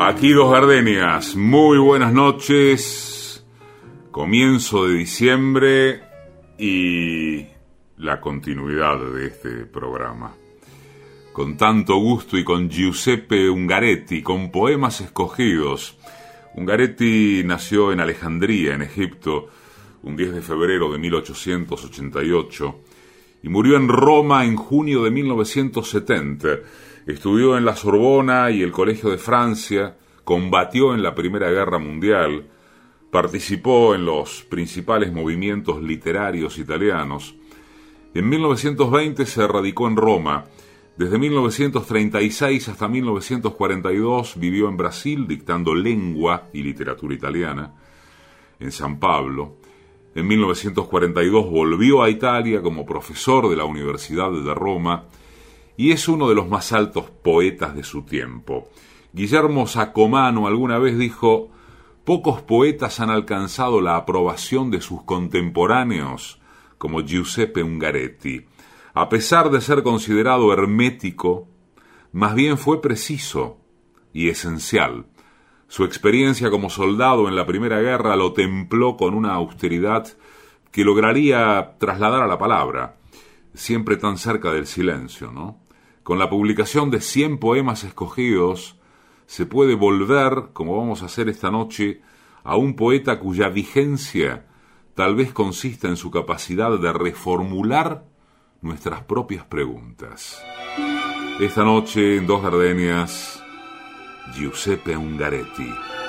Aquí dos gardenias, muy buenas noches, comienzo de diciembre y la continuidad de este programa. Con tanto gusto y con Giuseppe Ungaretti, con poemas escogidos. Ungaretti nació en Alejandría, en Egipto, un 10 de febrero de 1888 y murió en Roma en junio de 1970 Estudió en la Sorbona y el Colegio de Francia, combatió en la Primera Guerra Mundial, participó en los principales movimientos literarios italianos. En 1920 se radicó en Roma. Desde 1936 hasta 1942 vivió en Brasil dictando lengua y literatura italiana, en San Pablo. En 1942 volvió a Italia como profesor de la Universidad de Roma y es uno de los más altos poetas de su tiempo. Guillermo Sacomano alguna vez dijo, pocos poetas han alcanzado la aprobación de sus contemporáneos como Giuseppe Ungaretti. A pesar de ser considerado hermético, más bien fue preciso y esencial. Su experiencia como soldado en la Primera Guerra lo templó con una austeridad que lograría trasladar a la palabra, siempre tan cerca del silencio, ¿no? Con la publicación de 100 poemas escogidos, se puede volver, como vamos a hacer esta noche, a un poeta cuya vigencia tal vez consista en su capacidad de reformular nuestras propias preguntas. Esta noche en Dos Gardenias, Giuseppe Ungaretti.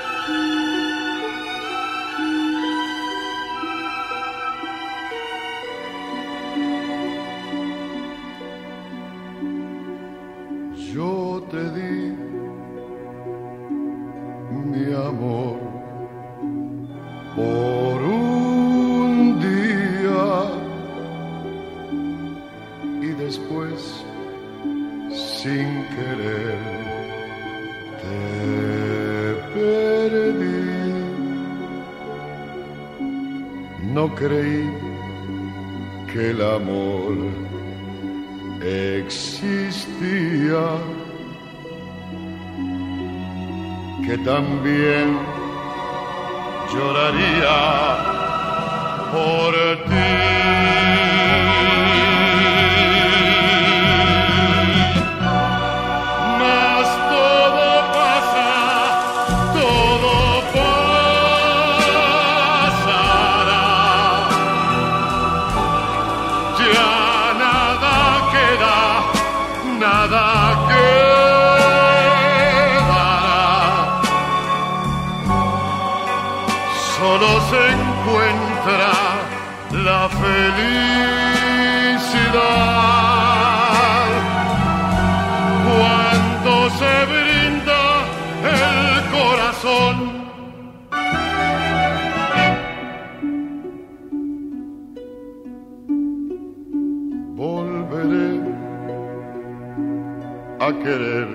a querer.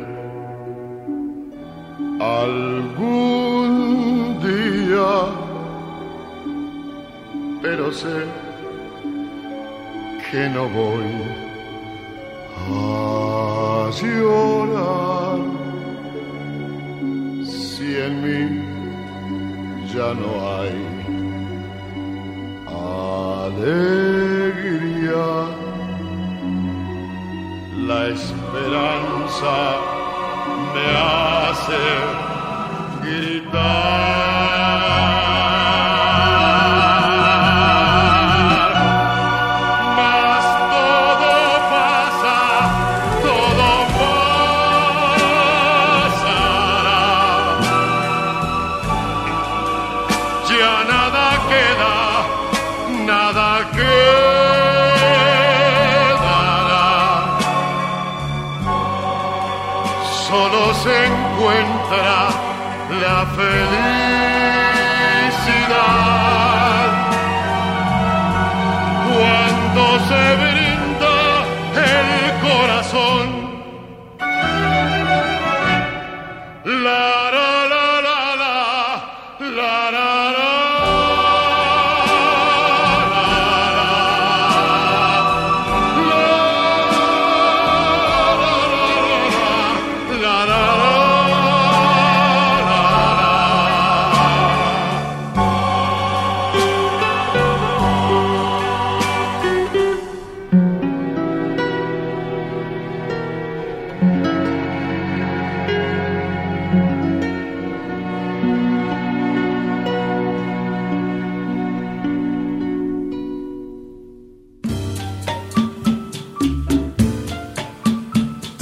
Algún día, pero sé que no voy a llorar si en mí ya no hay alegría. La esperanza me hace gritar.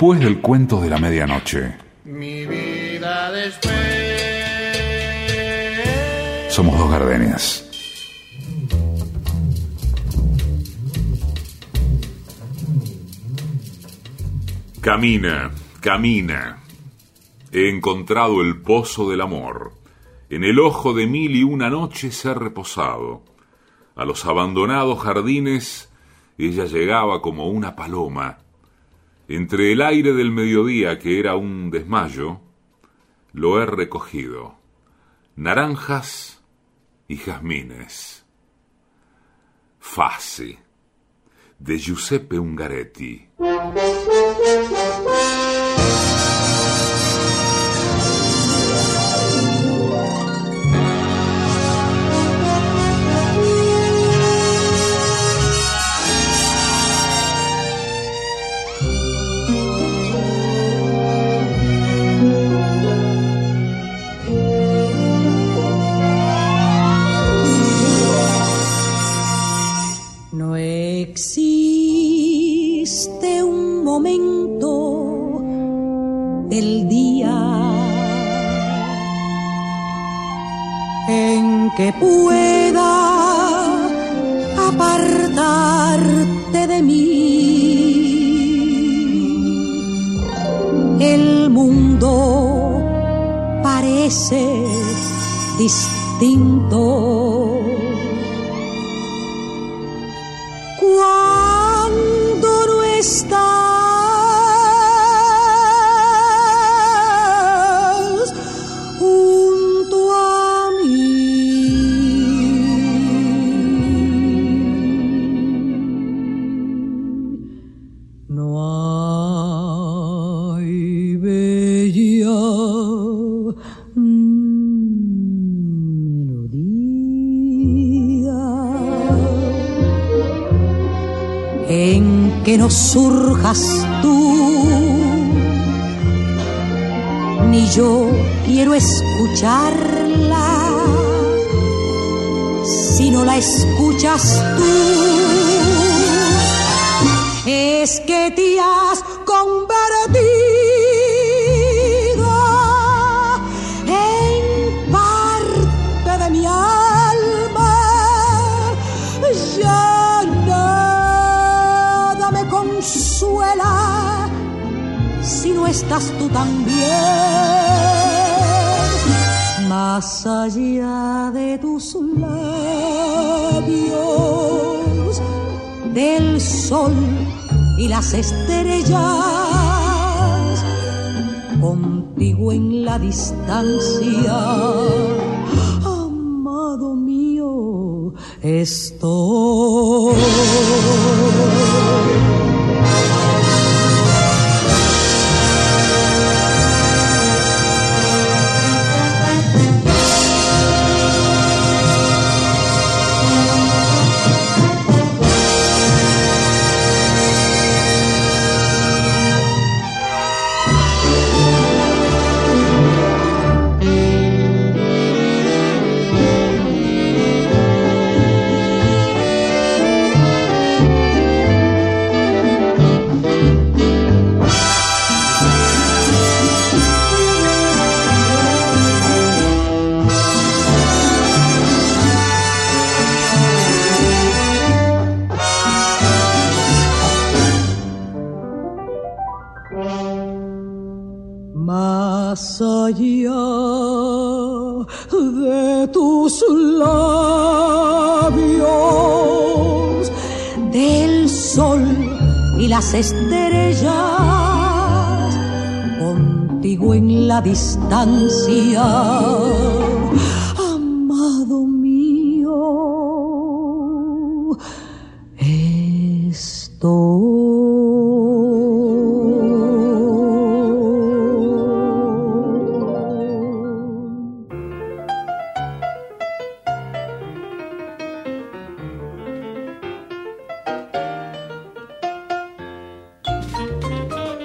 Después del cuento de la medianoche. Mi vida después. Somos dos gardenias. Camina, camina. He encontrado el pozo del amor. En el ojo de mil y una noche se ha reposado. A los abandonados jardines ella llegaba como una paloma. Entre el aire del mediodía, que era un desmayo, lo he recogido. Naranjas y jazmines. Fase, de Giuseppe Ungaretti. Estás tú también. Más allá de tus labios, del sol y las estrellas, contigo en la distancia, amado mío, estoy.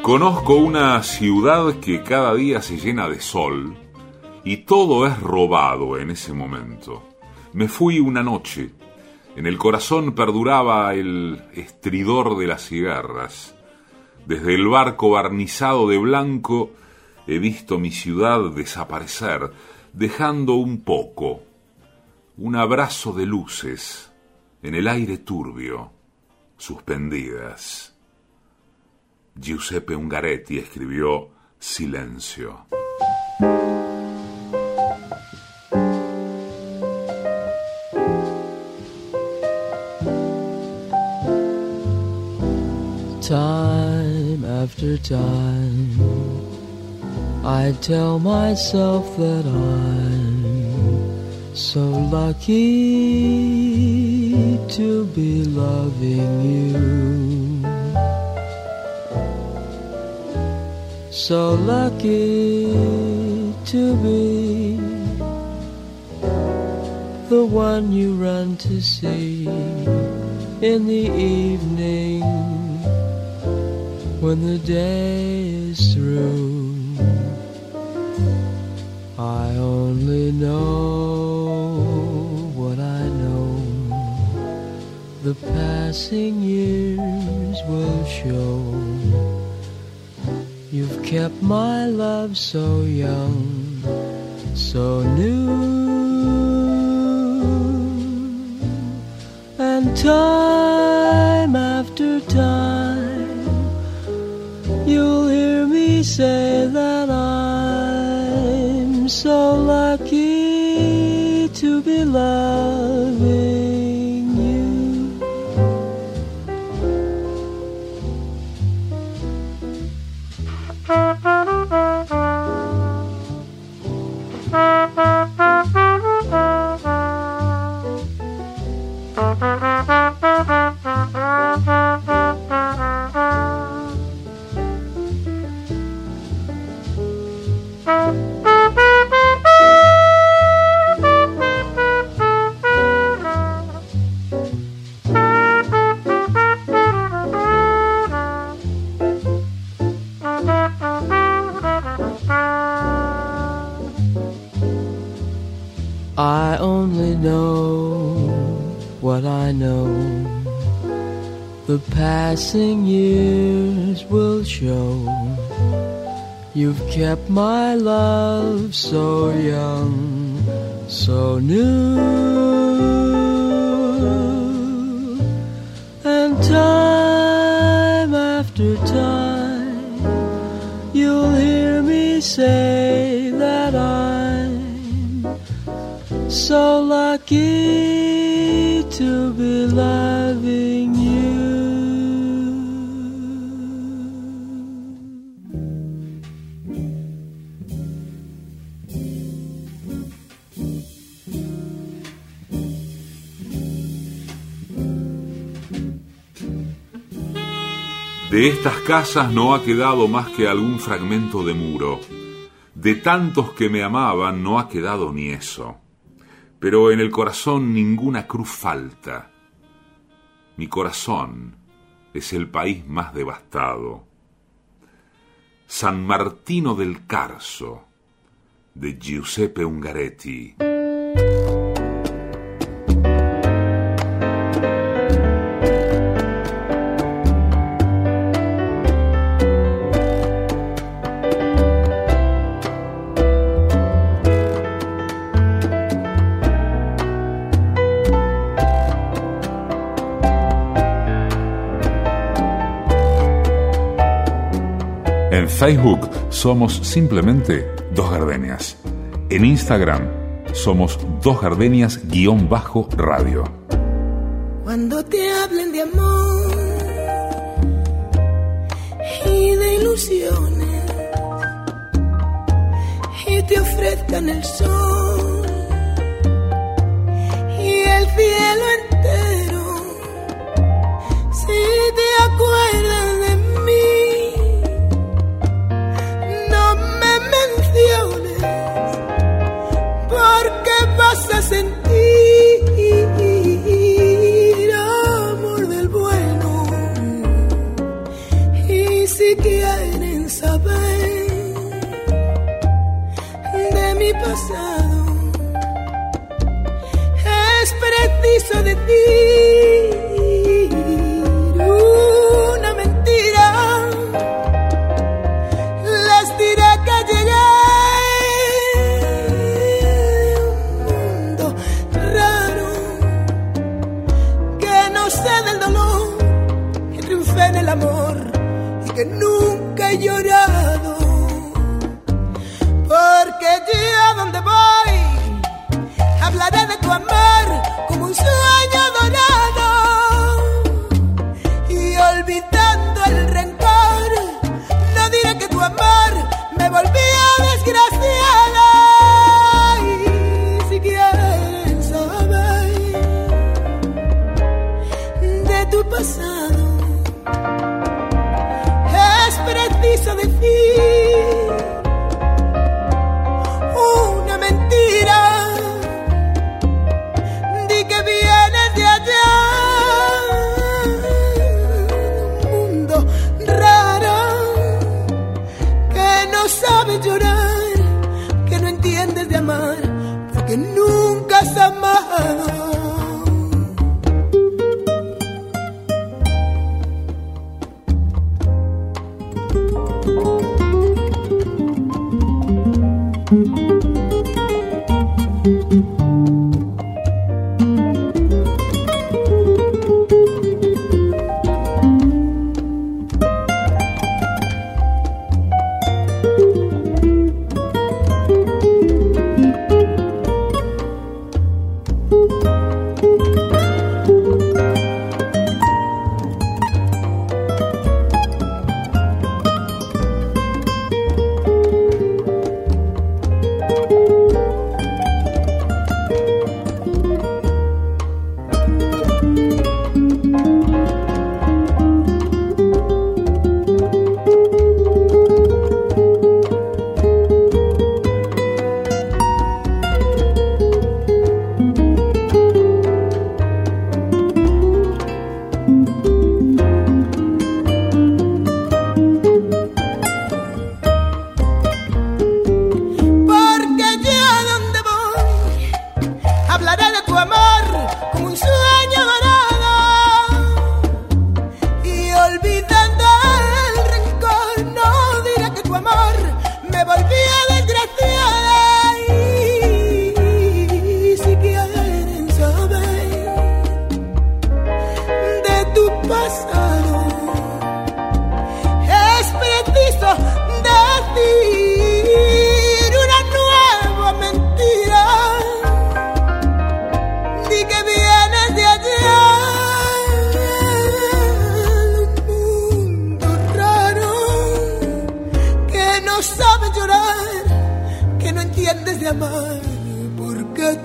Conozco una ciudad que cada día se llena de sol y todo es robado en ese momento. Me fui una noche en el corazón perduraba el estridor de las cigarras. Desde el barco barnizado de blanco he visto mi ciudad desaparecer, dejando un poco, un abrazo de luces en el aire turbio, suspendidas. Giuseppe Ungaretti escribió Silencio. After time, I tell myself that I'm so lucky to be loving you. so lucky to be the one you run to see in the evening when the day is through. I only know what I know. The passing years will show You've kept my love so young, so new. And time after time, say that I'm so lucky to be loving. Passing years will show you've kept my love so young, so new. And time after time, you'll hear me say that I'm so lucky to be loving De estas casas no ha quedado más que algún fragmento de muro. De tantos que me amaban no ha quedado ni eso. Pero en el corazón ninguna cruz falta. Mi corazón es el país más devastado. San Martino del Carso, de Giuseppe Ungaretti. Facebook somos simplemente Dos Gardenias. En Instagram somos Dos Gardenias-radio. Cuando te hablen de amor y de ilusiones y te ofrezcan el sol y el cielo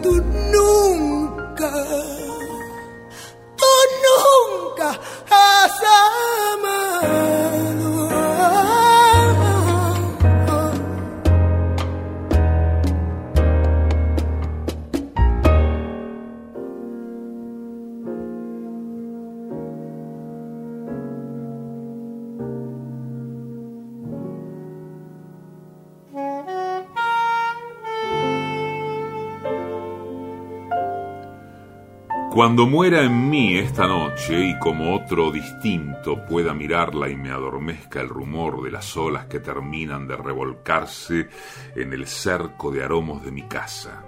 tú nunca Cuando muera en mí esta noche y como otro distinto pueda mirarla y me adormezca el rumor de las olas que terminan de revolcarse en el cerco de aromos de mi casa.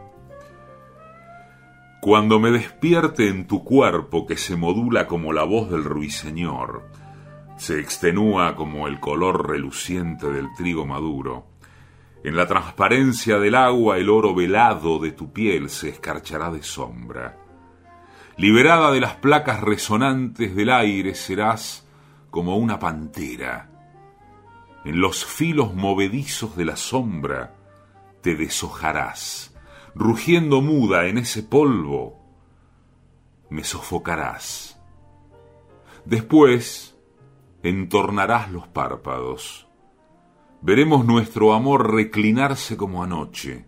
Cuando me despierte en tu cuerpo que se modula como la voz del ruiseñor, se extenúa como el color reluciente del trigo maduro, en la transparencia del agua el oro velado de tu piel se escarchará de sombra. Liberada de las placas resonantes del aire serás como una pantera. En los filos movedizos de la sombra te deshojarás. Rugiendo muda en ese polvo, me sofocarás. Después entornarás los párpados. Veremos nuestro amor reclinarse como anoche.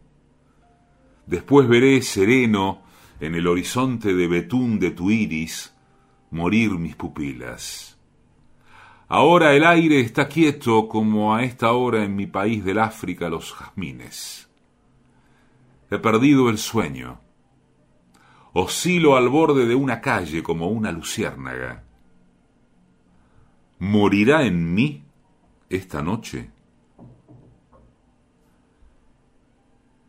Después veré sereno en el horizonte de betún de tu iris morir mis pupilas. Ahora el aire está quieto como a esta hora en mi país del África los jazmines. He perdido el sueño. Oscilo al borde de una calle como una luciérnaga. ¿Morirá en mí esta noche?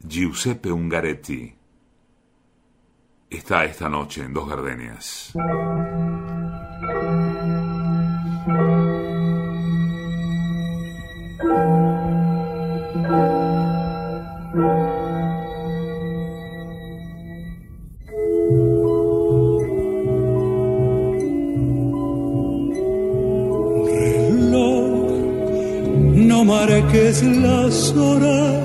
Giuseppe Ungaretti está esta noche en Dos Gardenias. Reloj, no marques las horas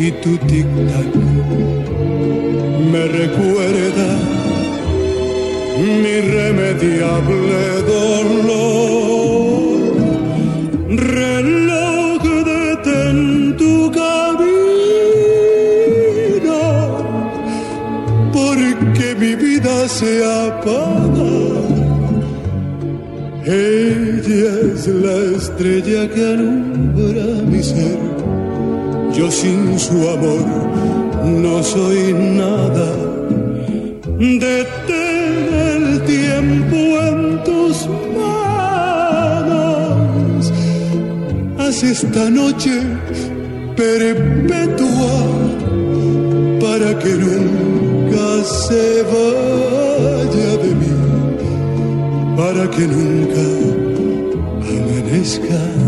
Y tu tic-tac me recuerda mi irremediable dolor. Reloj detén tu camino, porque mi vida se apaga ella es la estrella que alumbra mi ser. Yo sin su amor no soy nada. Detén el tiempo en tus manos. Haz esta noche perpetua para que nunca se vaya de mí para que nunca amanezca.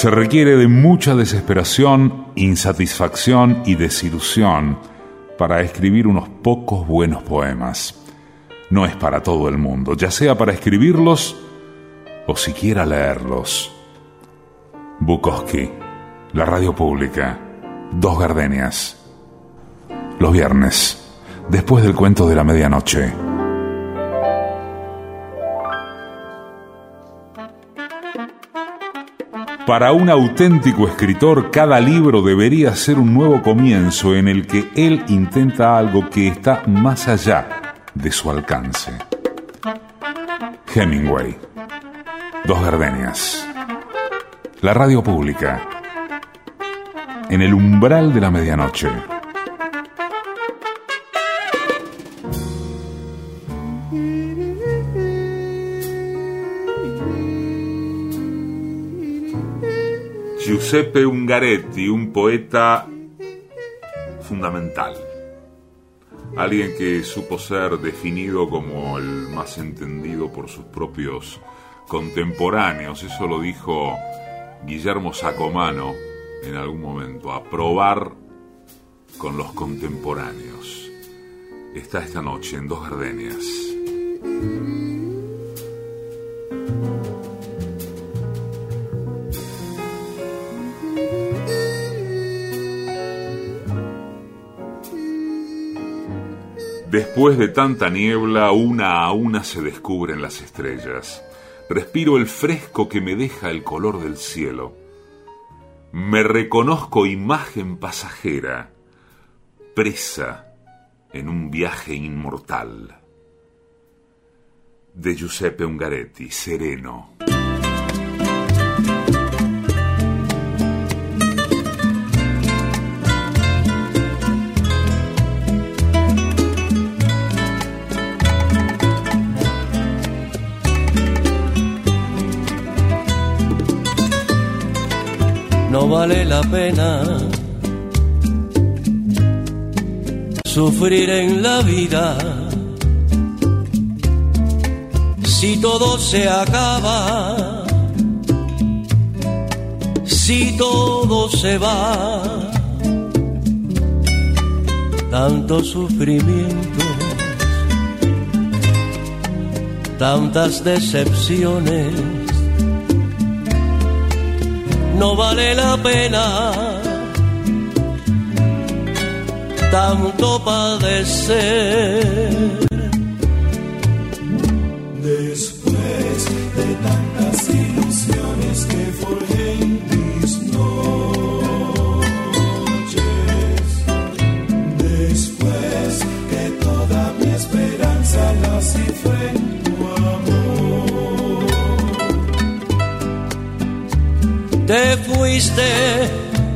Se requiere de mucha desesperación, insatisfacción y desilusión para escribir unos pocos buenos poemas. No es para todo el mundo, ya sea para escribirlos o siquiera leerlos. Bukowski, la radio pública, Dos Gardenias. Los viernes, después del cuento de la medianoche. Para un auténtico escritor, cada libro debería ser un nuevo comienzo en el que él intenta algo que está más allá de su alcance. Hemingway. Dos gardenias. La radio pública. En el umbral de la medianoche. Giuseppe Ungaretti, un poeta fundamental. Alguien que supo ser definido como el más entendido por sus propios contemporáneos. Eso lo dijo Guillermo Sacomano en algún momento. A probar con los contemporáneos. Está esta noche en Dos Gardenias. Después de tanta niebla, una a una se descubren las estrellas. Respiro el fresco que me deja el color del cielo. Me reconozco imagen pasajera, presa en un viaje inmortal. De Giuseppe Ungaretti, Sereno. Vale la pena sufrir en la vida. Si todo se acaba, si todo se va, tanto sufrimiento, tantas decepciones, no vale la pena tanto padecer. Después de tantas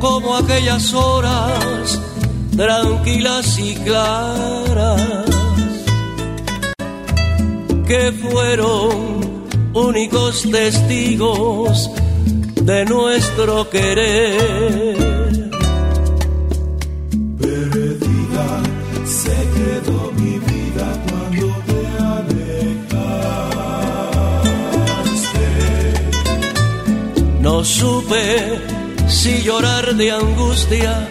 como aquellas horas tranquilas y claras que fueron únicos testigos de nuestro querer. Perdida se quedó mi vida cuando te alejaste. No supe si llorar de angustia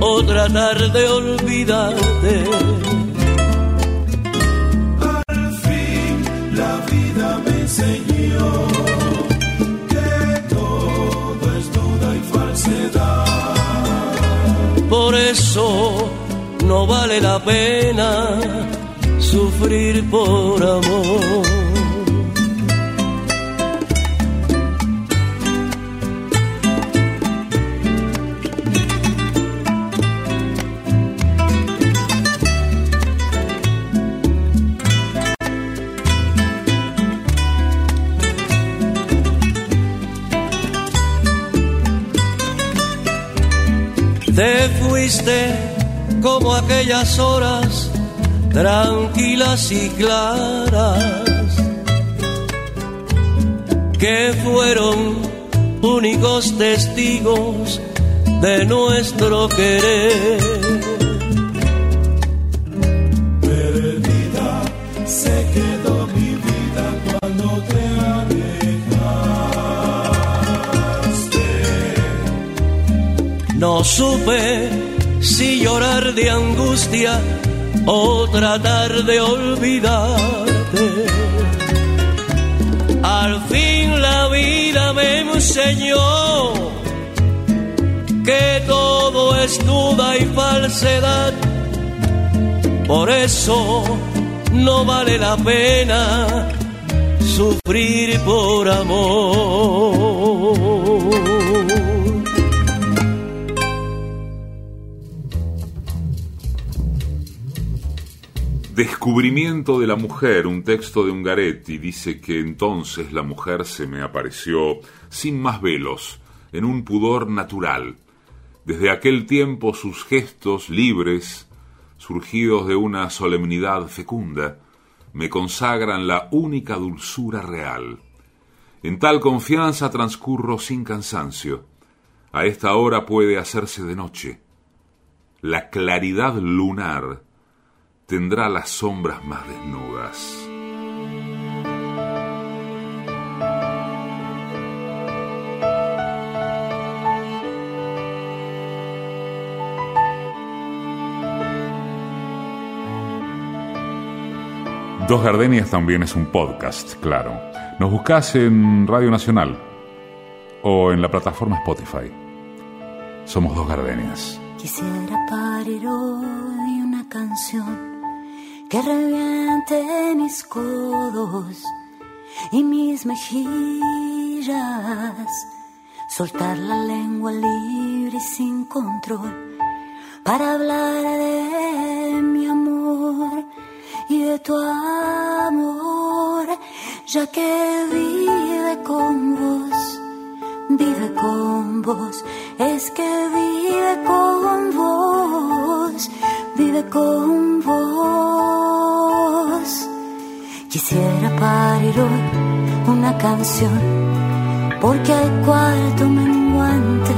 o tratar de olvidarte. Al fin la vida me enseñó que todo es duda y falsedad. Por eso no vale la pena sufrir por amor. Aquellas horas tranquilas y claras que fueron únicos testigos de nuestro querer. Perdida se quedó mi vida cuando te alejaste. No supe si llorar de angustia o tratar de olvidarte. Al fin la vida me enseñó que todo es duda y falsedad. Por eso no vale la pena sufrir por amor. Descubrimiento de la mujer, un texto de Ungaretti, dice que entonces la mujer se me apareció sin más velos, en un pudor natural. Desde aquel tiempo sus gestos libres, surgidos de una solemnidad fecunda, me consagran la única dulzura real. En tal confianza transcurro sin cansancio. A esta hora puede hacerse de noche. La claridad lunar tendrá las sombras más desnudas. Dos Gardenias también es un podcast, claro. Nos buscas en Radio Nacional o en la plataforma Spotify. Somos Dos Gardenias. Quisiera parir hoy una canción que reviente mis codos y mis mejillas, soltar la lengua libre y sin control para hablar de mi amor y de tu amor, ya que vive con vos, vive con vos, es que vive con vos, con vos. Quisiera parir hoy una canción porque al cuarto menguante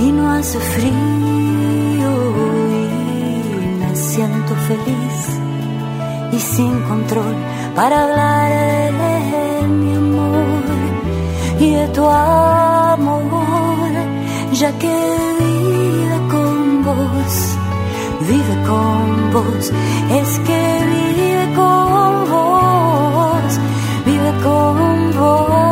y no hace frío y me siento feliz y sin control para hablar de mi amor y de tu amor, ya que vive con vos, es que vive con vos, vive con vos.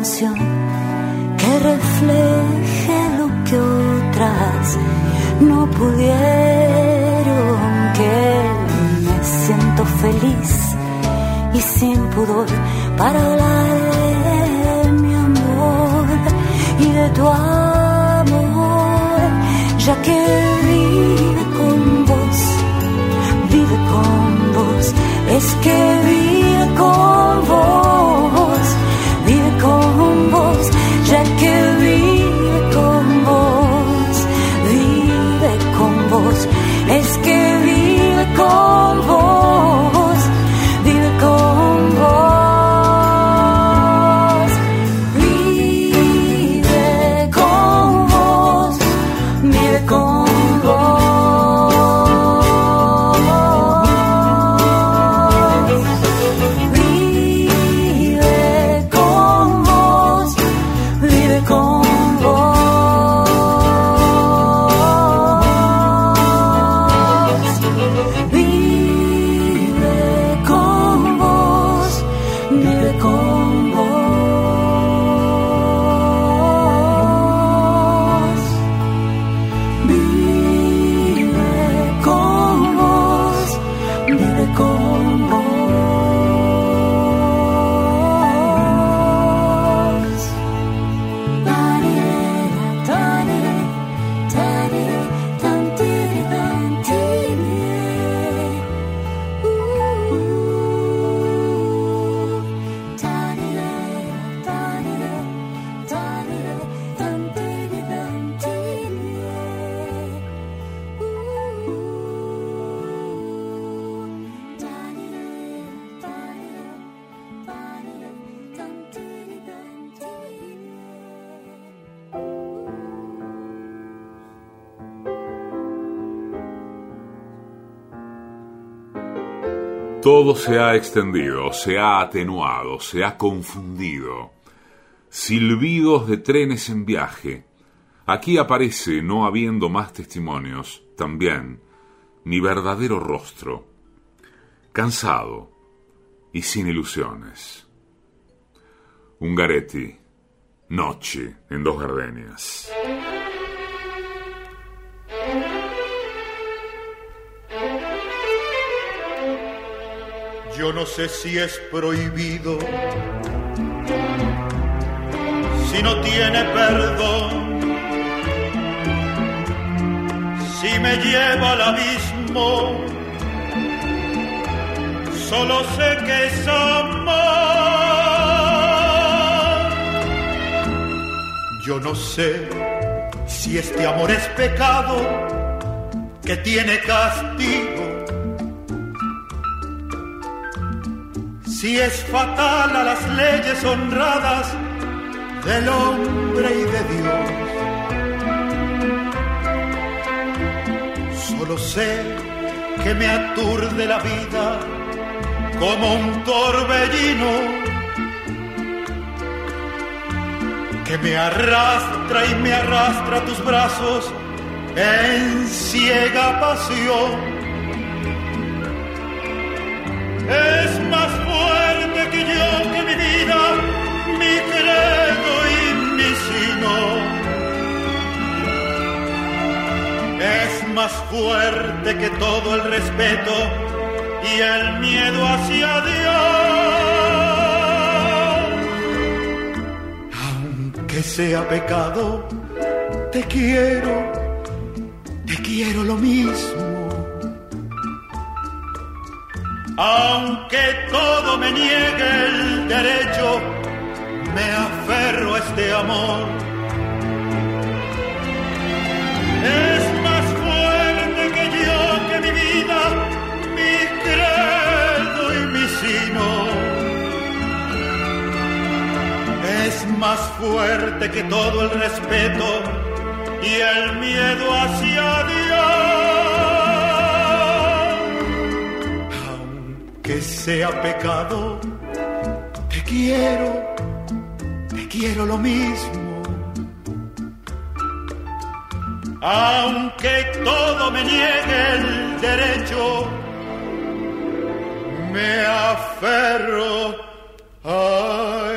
Que refleje lo que otras no pudieron, que me siento feliz y sin pudor para hablar de mi amor y de tu amor, ya que Todo se ha extendido, se ha atenuado, se ha confundido. Silbidos de trenes en viaje. Aquí aparece, no habiendo más testimonios, también mi verdadero rostro, cansado y sin ilusiones. Ungaretti, noche en dos gardenias. Yo no sé si es prohibido, si no tiene perdón, si me lleva al abismo, solo sé que es amor. Yo no sé si este amor es pecado que tiene castigo. Si es fatal a las leyes honradas del hombre y de Dios. Solo sé que me aturde la vida como un torbellino que me arrastra y me arrastra a tus brazos en ciega pasión. Es más que que mi vida, mi credo y mi sino. Es más fuerte que todo el respeto y el miedo hacia Dios. Aunque sea pecado, te quiero, te quiero lo mismo. Aunque todo me niegue el derecho, me aferro a este amor. Es más fuerte que yo, que mi vida, mi credo y mi sino. Es más fuerte que todo el respeto y el miedo hacia Dios. Aunque sea pecado, te quiero, te quiero lo mismo. Aunque todo me niegue el derecho, me aferro a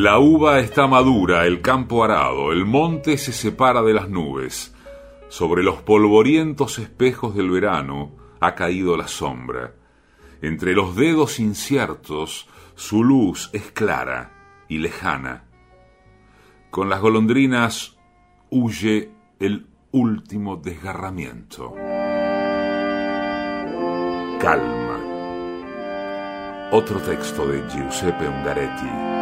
La uva está madura, el campo arado, el monte se separa de las nubes. Sobre los polvorientos espejos del verano ha caído la sombra. Entre los dedos inciertos su luz es clara y lejana. Con las golondrinas huye el último desgarramiento. Calma. Otro texto de Giuseppe Ungaretti.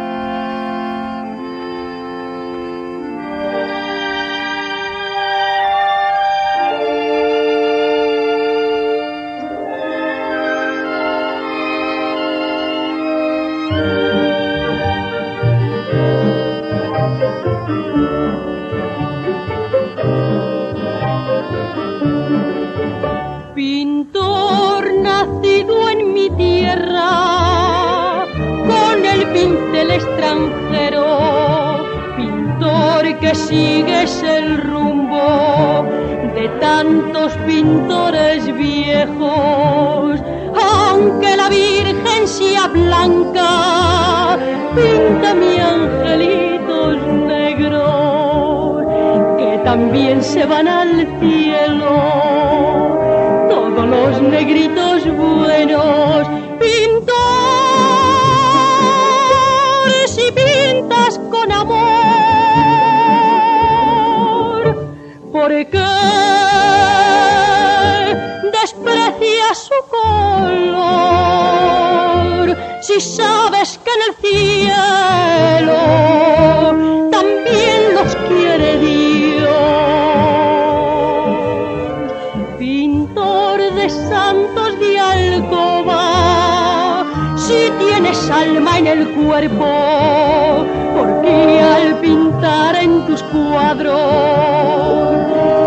Tus cuadros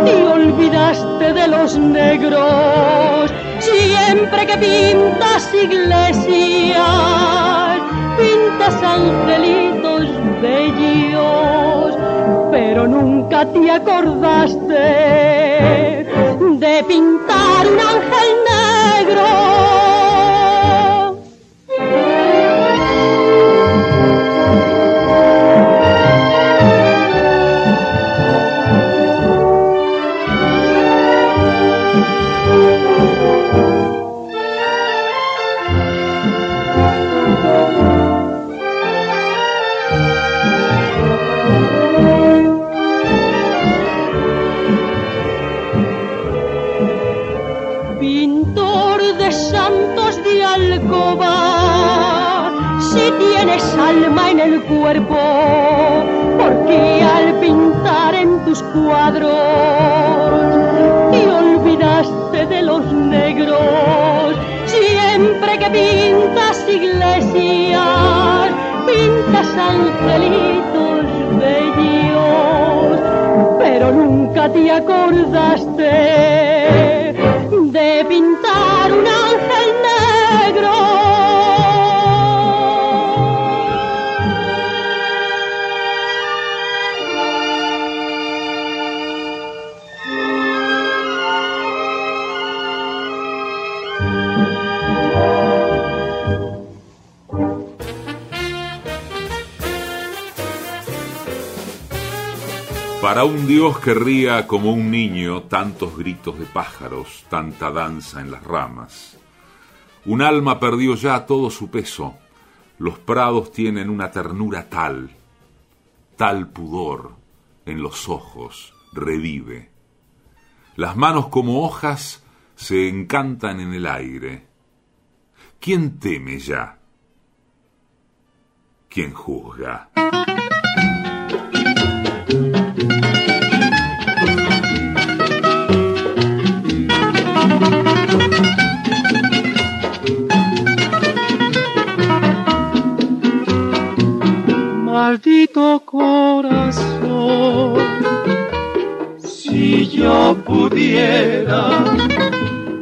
te olvidaste de los negros, siempre que pintas iglesias, pintas angelitos bellos, pero nunca te acordaste de pintar un ángel negro. Porque al pintar en tus cuadros te olvidaste de los negros, siempre que pintas iglesias, pintas angelitos bellos, pero nunca te acordaste Para un Dios que ría como un niño, tantos gritos de pájaros, tanta danza en las ramas. Un alma perdió ya todo su peso. Los prados tienen una ternura tal, tal pudor en los ojos, revive. Las manos como hojas se encantan en el aire. ¿Quién teme ya? ¿Quién juzga? Maldito corazón, si yo pudiera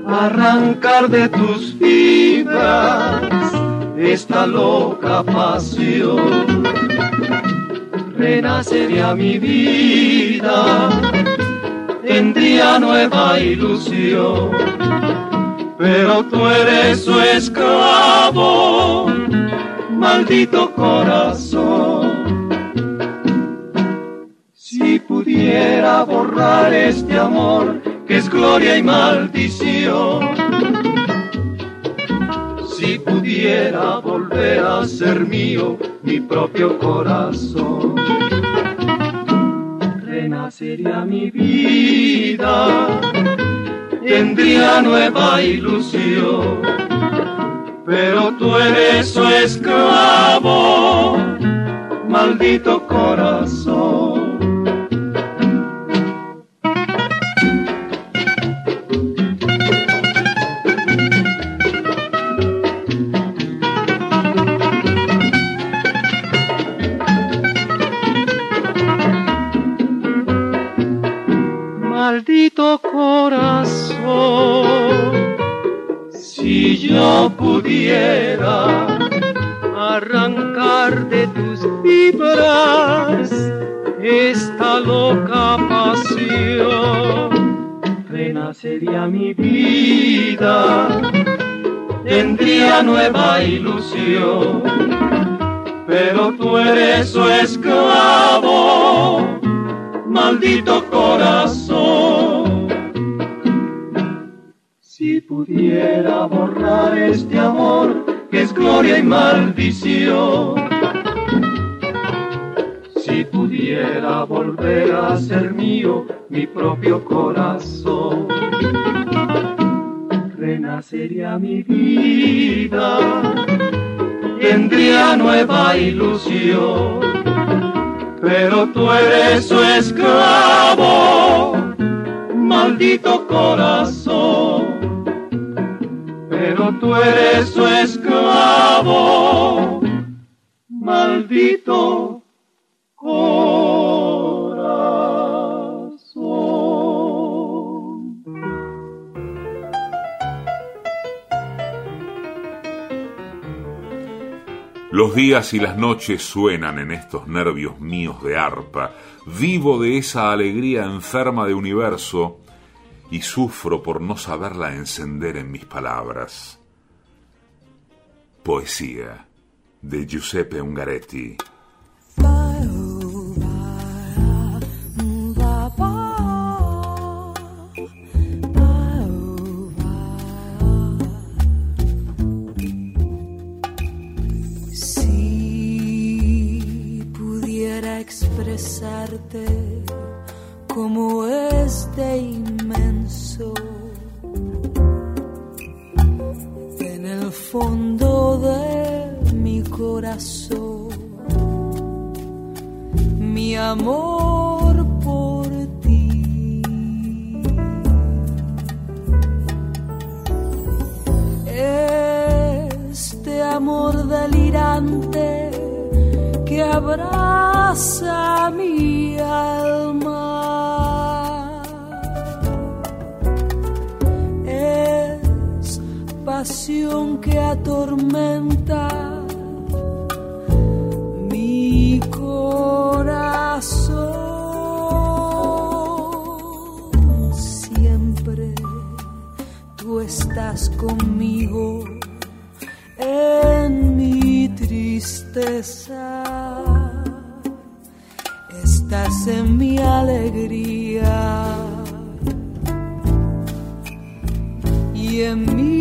arrancar de tus fibras esta loca pasión, renacería mi vida, tendría nueva ilusión, pero tú eres su esclavo maldito corazón. Borrar este amor que es gloria y maldición. Si pudiera volver a ser mío mi propio corazón. Renacería mi vida, tendría nueva ilusión pero tú eres su esclavo, maldito corazón. Arrancar de tus fibras esta loca pasión, renacería mi vida, tendría nueva ilusión, pero tú eres su esclavo, maldito nueva ilusión. Pero tú eres su esclavo, maldito corazón pero tú eres y las noches suenan en estos nervios míos de arpa. Vivo de esa alegría enferma de universo y sufro por no saberla encender en mis palabras. Poesía de Giuseppe Ungaretti. Expresarte como es de inmenso. En el fondo de mi corazón mi amor por ti. Este amor delirante que abraza mi alma es pasión que atormenta mi corazón siempre tú estás conmigo en mi tristeza. Es estás en mi alegría. Y en mi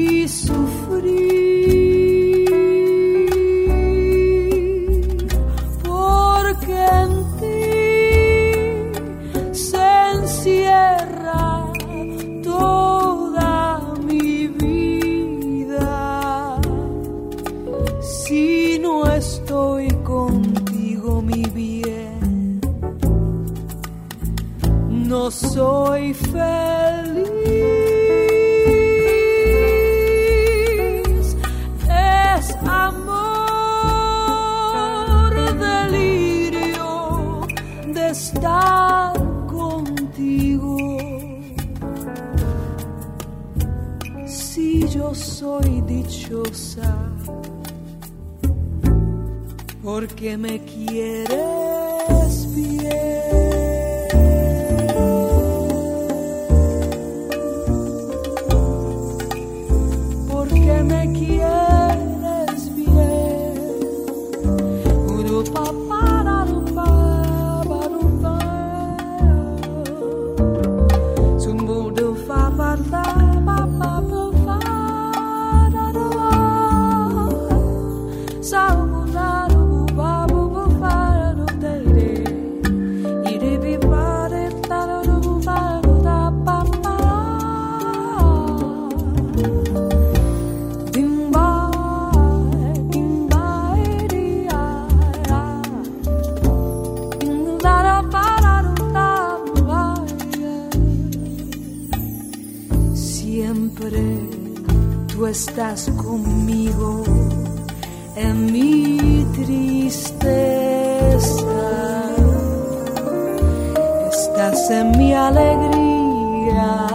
En mi alegría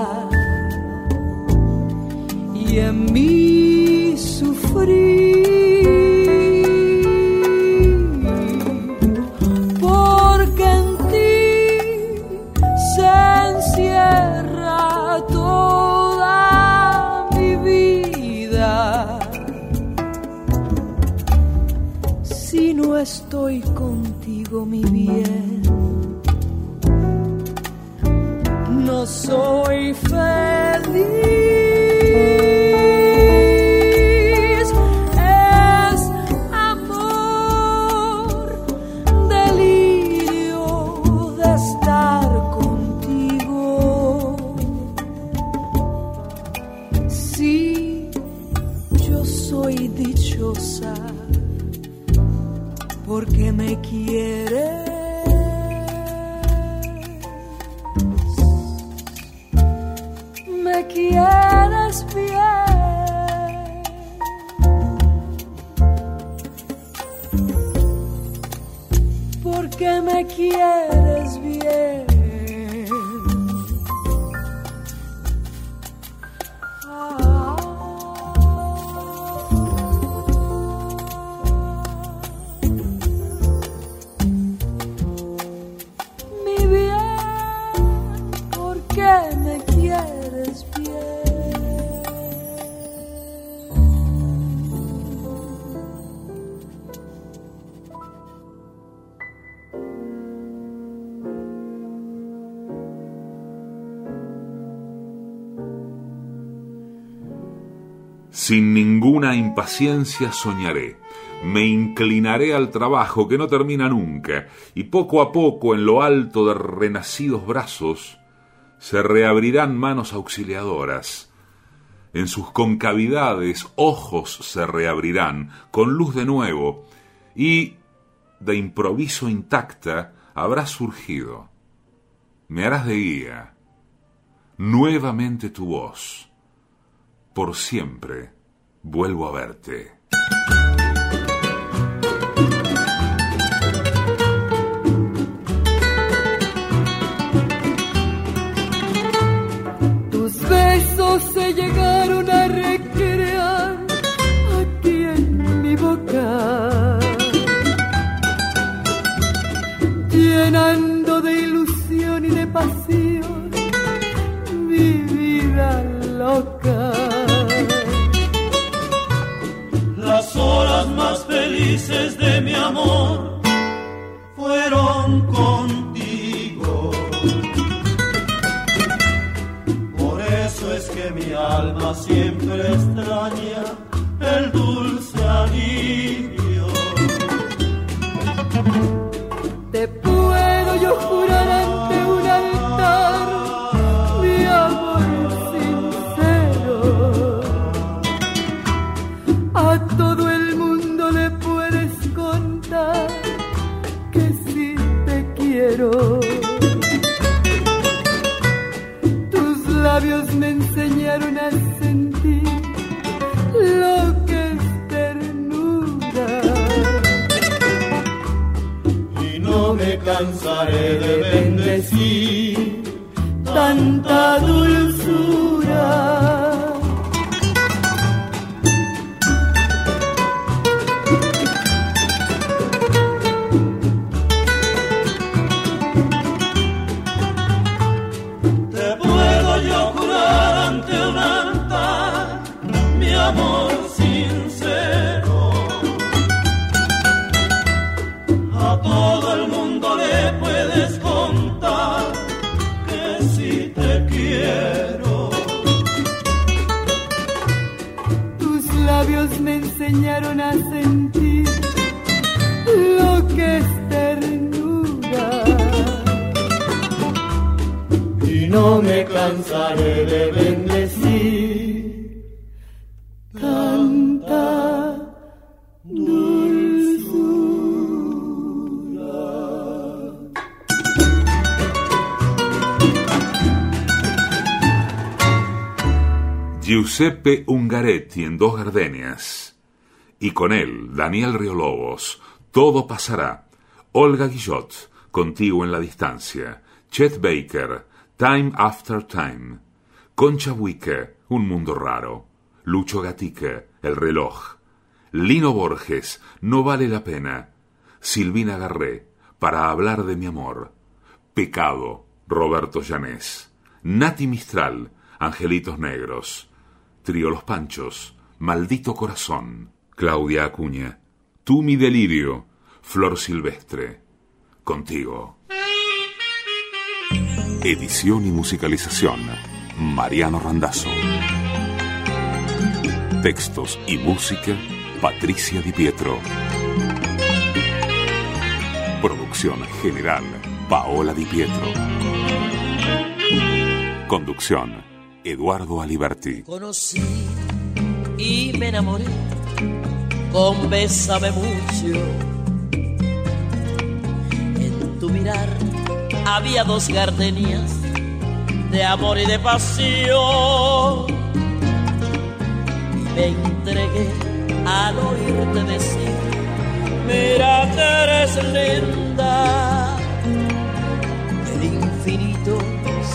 y en mi sufrir. Porque en ti se encierra toda mi vida. Si no estoy contigo, mi bien, soy feliz. Sin ninguna impaciencia soñaré. Me inclinaré al trabajo que no termina nunca, y poco a poco en lo alto de renacidos brazos se reabrirán manos auxiliadoras. En sus concavidades ojos se reabrirán con luz de nuevo, y de improviso intacta habrá surgido. Me harás de guía. Nuevamente tu voz por siempre vuelvo a verte. Siempre extraña el dulce alivio. Te puedo yo jurar ante un altar mi amor sincero. A todo el mundo le puedes contar que sí te quiero. Cansaré de bendecir Giuseppe Ungaretti en Dos Gardenias. Y con él, Daniel Riolobos, Todo pasará. Olga Guillot, Contigo en la distancia. Chet Baker, Time After Time. Concha Buique, Un mundo raro. Lucho Gatique, El reloj. Lino Borges, No vale la pena. Silvina Garré, Para hablar de mi amor. Pecado, Roberto Llanés. Nati Mistral, Angelitos Negros. Trío Los Panchos, Maldito Corazón, Claudia Acuña, Tú mi delirio, Flor Silvestre, Contigo. Edición y musicalización, Mariano Randazzo. Textos y música, Patricia Di Pietro. Producción general, Paola Di Pietro. Conducción, Eduardo Aliberti. conocí y me enamoré con Bésame mucho. En tu mirar había dos gardenias de amor y de pasión. Y me entregué al oírte decir, mira que eres linda. El infinito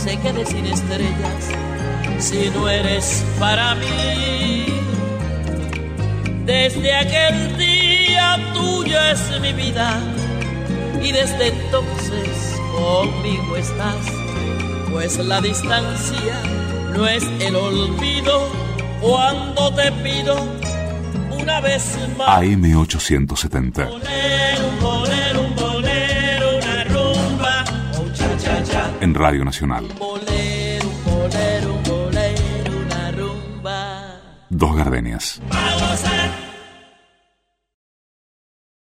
se quede sin estrellas si no eres para mí. Desde aquel día tuyo es mi vida y desde entonces conmigo estás, pues la distancia no es el olvido cuando te pido una vez más. AM870. Bolero, un bolero, un bolero, una rumba, un cha cha cha. En Radio Nacional. Dos Gardenias.